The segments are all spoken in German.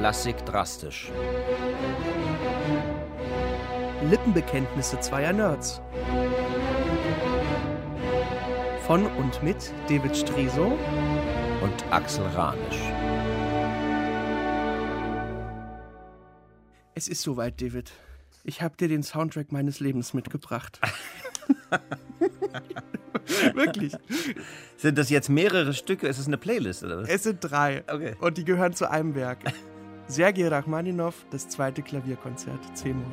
Klassik drastisch. Lippenbekenntnisse zweier Nerds. Von und mit David Striso und Axel Ranisch. Es ist soweit, David. Ich habe dir den Soundtrack meines Lebens mitgebracht. Wirklich. Sind das jetzt mehrere Stücke? Ist es eine Playlist oder was? Es sind drei. Okay. Und die gehören zu einem Werk. Sergei Rachmaninov, das zweite Klavierkonzert, C-Moll.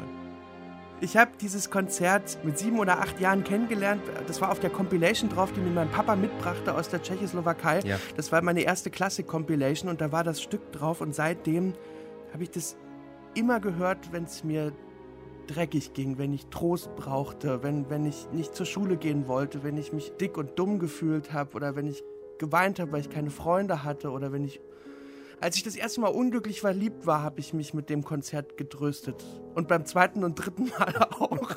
Ich habe dieses Konzert mit sieben oder acht Jahren kennengelernt. Das war auf der Compilation drauf, die mir mein Papa mitbrachte aus der Tschechoslowakei. Ja. Das war meine erste Klassik-Compilation und da war das Stück drauf. Und seitdem habe ich das immer gehört, wenn es mir dreckig ging, wenn ich Trost brauchte, wenn, wenn ich nicht zur Schule gehen wollte, wenn ich mich dick und dumm gefühlt habe oder wenn ich geweint habe, weil ich keine Freunde hatte oder wenn ich als ich das erste Mal unglücklich verliebt war, habe ich mich mit dem Konzert getröstet. Und beim zweiten und dritten Mal auch.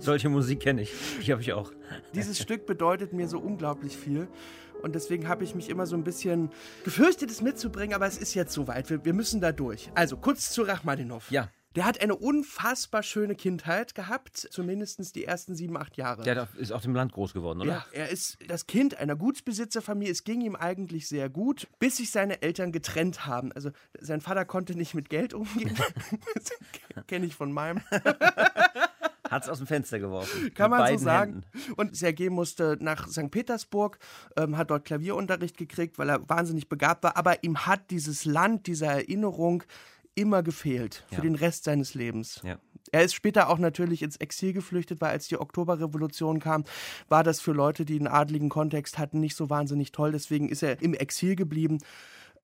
Solche Musik kenne ich. Die habe ich auch. Dieses Stück bedeutet mir so unglaublich viel. Und deswegen habe ich mich immer so ein bisschen gefürchtet, es mitzubringen, aber es ist jetzt soweit. Wir, wir müssen da durch. Also kurz zu Rachmaninov. Ja. Der hat eine unfassbar schöne Kindheit gehabt, zumindest die ersten sieben, acht Jahre. Der ist auf dem Land groß geworden, oder? Ja, er ist das Kind einer Gutsbesitzerfamilie. Es ging ihm eigentlich sehr gut, bis sich seine Eltern getrennt haben. Also sein Vater konnte nicht mit Geld umgehen. das kenne ich von meinem. Hat es aus dem Fenster geworfen. Kann man so sagen. Händen. Und Sergei musste nach St. Petersburg, ähm, hat dort Klavierunterricht gekriegt, weil er wahnsinnig begabt war. Aber ihm hat dieses Land, diese Erinnerung immer gefehlt für Ja. den Rest seines Lebens. Ja. Er ist später auch natürlich ins Exil geflüchtet, weil als die Oktoberrevolution kam, war das für Leute, die einen adligen Kontext hatten, nicht so wahnsinnig toll. Deswegen ist er im Exil geblieben.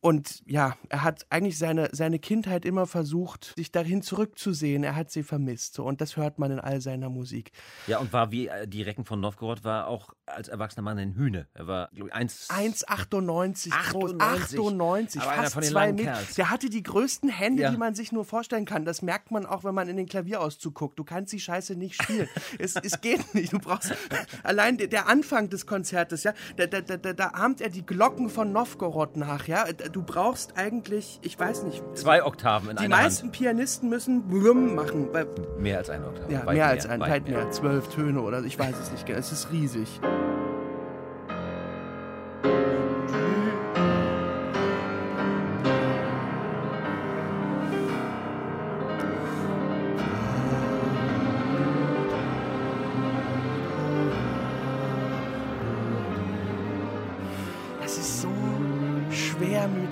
Und ja, er hat eigentlich seine, seine Kindheit immer versucht, sich dahin zurückzusehen. Er hat sie vermisst. So, und das hört man in all seiner Musik. Ja, und war wie äh, die Recken von Novgorod, war auch als erwachsener Mann ein Hühne. Er war, glaube ich, eins. 1,98 groß. 98. 98, Aber fast zwei Meter. Der hatte die größten Hände, Ja. die man sich nur vorstellen kann. Das merkt man auch, wenn man in den Klavierauszug guckt. Du kannst die Scheiße nicht spielen. es, es geht nicht. Du brauchst allein der, Anfang des Konzertes, ja, da, da, da, da, da ahmt er die Glocken von Novgorod nach, ja. Du brauchst eigentlich, ich weiß nicht, Zwei Oktaven in die einer meisten Pianisten müssen blum machen, weil Hand. Mehr als eine Oktave. ja, Weit mehr als ein, weit weit mehr, zwölf Töne oder ich weiß es nicht. Es ist riesig.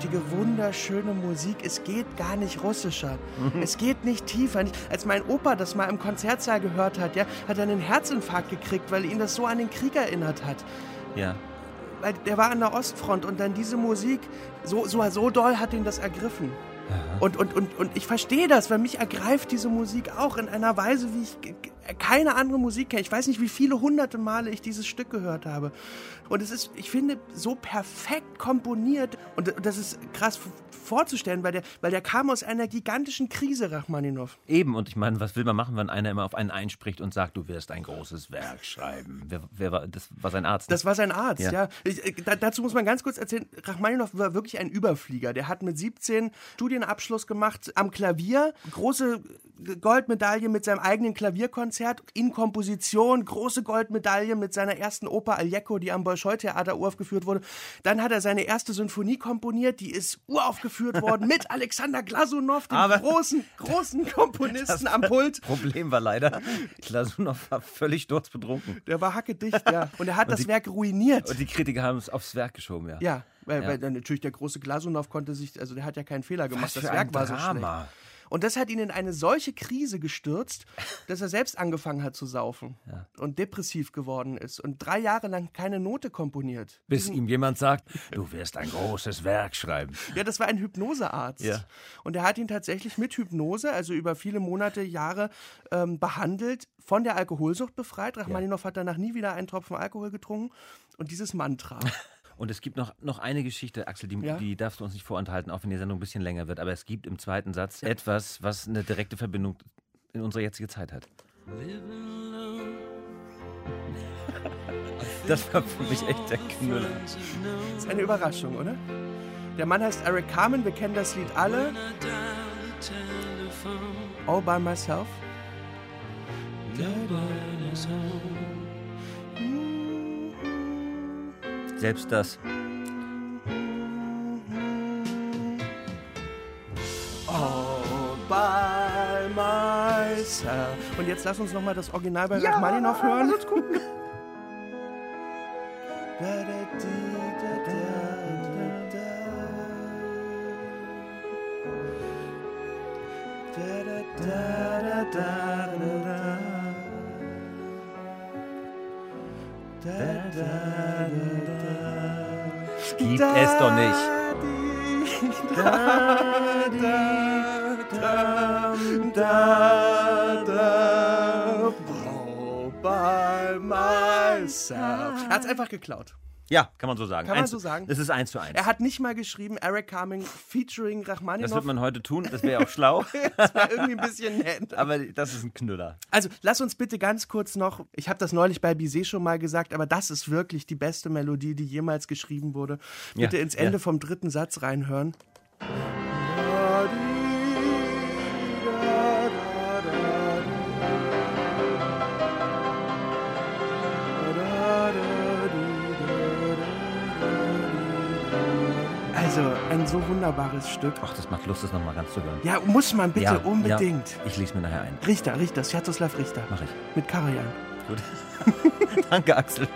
Schwermütige, wunderschöne Musik. Es geht gar nicht russischer. Es geht nicht tiefer. Als mein Opa das mal im Konzertsaal gehört hat, ja, hat er einen Herzinfarkt gekriegt, weil ihn das so an den Krieg erinnert hat. Ja. Weil der war an der Ostfront und dann diese Musik, so, so, so doll hat ihn das ergriffen. Und, und, und, und ich verstehe das, weil mich ergreift diese Musik auch in einer Weise, wie ich keine andere Musik kenne. Ich weiß nicht, wie viele hunderte Male ich dieses Stück gehört habe. Und es ist, ich finde, so perfekt komponiert. Und das ist krass vorzustellen, weil der, weil der kam aus einer gigantischen Krise, Rachmaninov. Eben, und ich meine, was will man machen, wenn einer immer auf einen einspricht und sagt, du wirst ein großes Werk schreiben? Wer, wer war, das war sein Arzt. ne? Das war sein Arzt, ja. Ja. Ich, äh, da, dazu muss man ganz kurz erzählen, Rachmaninow war wirklich ein Überflieger. Der hat mit 17 Studienabschluss gemacht am Klavier, große Goldmedaille mit seinem eigenen Klavierkonzert, in Komposition, große Goldmedaille mit seiner ersten Oper Aljeko, die am Bolschoi-Theater uraufgeführt wurde. Dann hat er seine erste Symphonie komponiert, die ist uraufgeführt worden mit Alexander Glasunow, dem Aber- großen, großen Komponisten am Pult. Problem war leider, Glasunow war völlig sturzbetrunken. Der war hackedicht, ja. Und er hat Und das die- Werk ruiniert. Und die Kritiker haben es aufs Werk geschoben, ja. Ja, weil, Ja. weil natürlich der große Glasunow konnte sich, also der hat ja keinen Fehler gemacht, das Werk war so Drama. schlecht. Und das hat ihn in eine solche Krise gestürzt, dass er selbst angefangen hat zu saufen Ja. und depressiv geworden ist und drei Jahre lang keine Note komponiert. Bis ihm jemand sagt, du wirst ein großes Werk schreiben. Ja, das war ein Hypnosearzt. Ja. Und er hat ihn tatsächlich mit Hypnose, also über viele Monate, Jahre ähm, behandelt, von der Alkoholsucht befreit. Rachmaninow hat danach nie wieder einen Tropfen Alkohol getrunken. Und dieses Mantra. Und es gibt noch, noch eine Geschichte, Axel, die, Ja? die darfst du uns nicht vorenthalten, auch wenn die Sendung ein bisschen länger wird. Aber es gibt im zweiten Satz etwas, was eine direkte Verbindung in unsere jetzige Zeit hat. Das war für mich echt der Knüller. Das ist eine Überraschung, oder? Der Mann heißt Eric Carmen, wir kennen das Lied alle. All by myself. Selbst das. All by myself. Und jetzt lass uns noch mal das Original bei Rachmaninoff hören. Let's gucken. Gibt es doch nicht. All by myself. Er hat's einfach geklaut. Ja, kann man so sagen. Kann man Eins- so sagen? Es ist eins zu eins. Er hat nicht mal geschrieben, Eric Carming featuring Das Rachmaninoff. wird man heute tun, das wäre auch schlau. Das war irgendwie ein bisschen nett. Aber das ist ein Knüller. Also, lass uns bitte ganz kurz noch, ich habe das neulich bei Bizet schon mal gesagt, aber das ist wirklich die beste Melodie, die jemals geschrieben wurde. Bitte Ja, ins Ende ja. vom dritten Satz reinhören. Also, ein so wunderbares Stück. Ach, das macht Lust, das nochmal ganz zu hören. Ja, muss man bitte Ja, unbedingt. Ja, ich lese mir nachher ein. Richter, Richter, Sviatoslav Richter. Mach ich. Mit Karajan. Gut. Danke, Axel.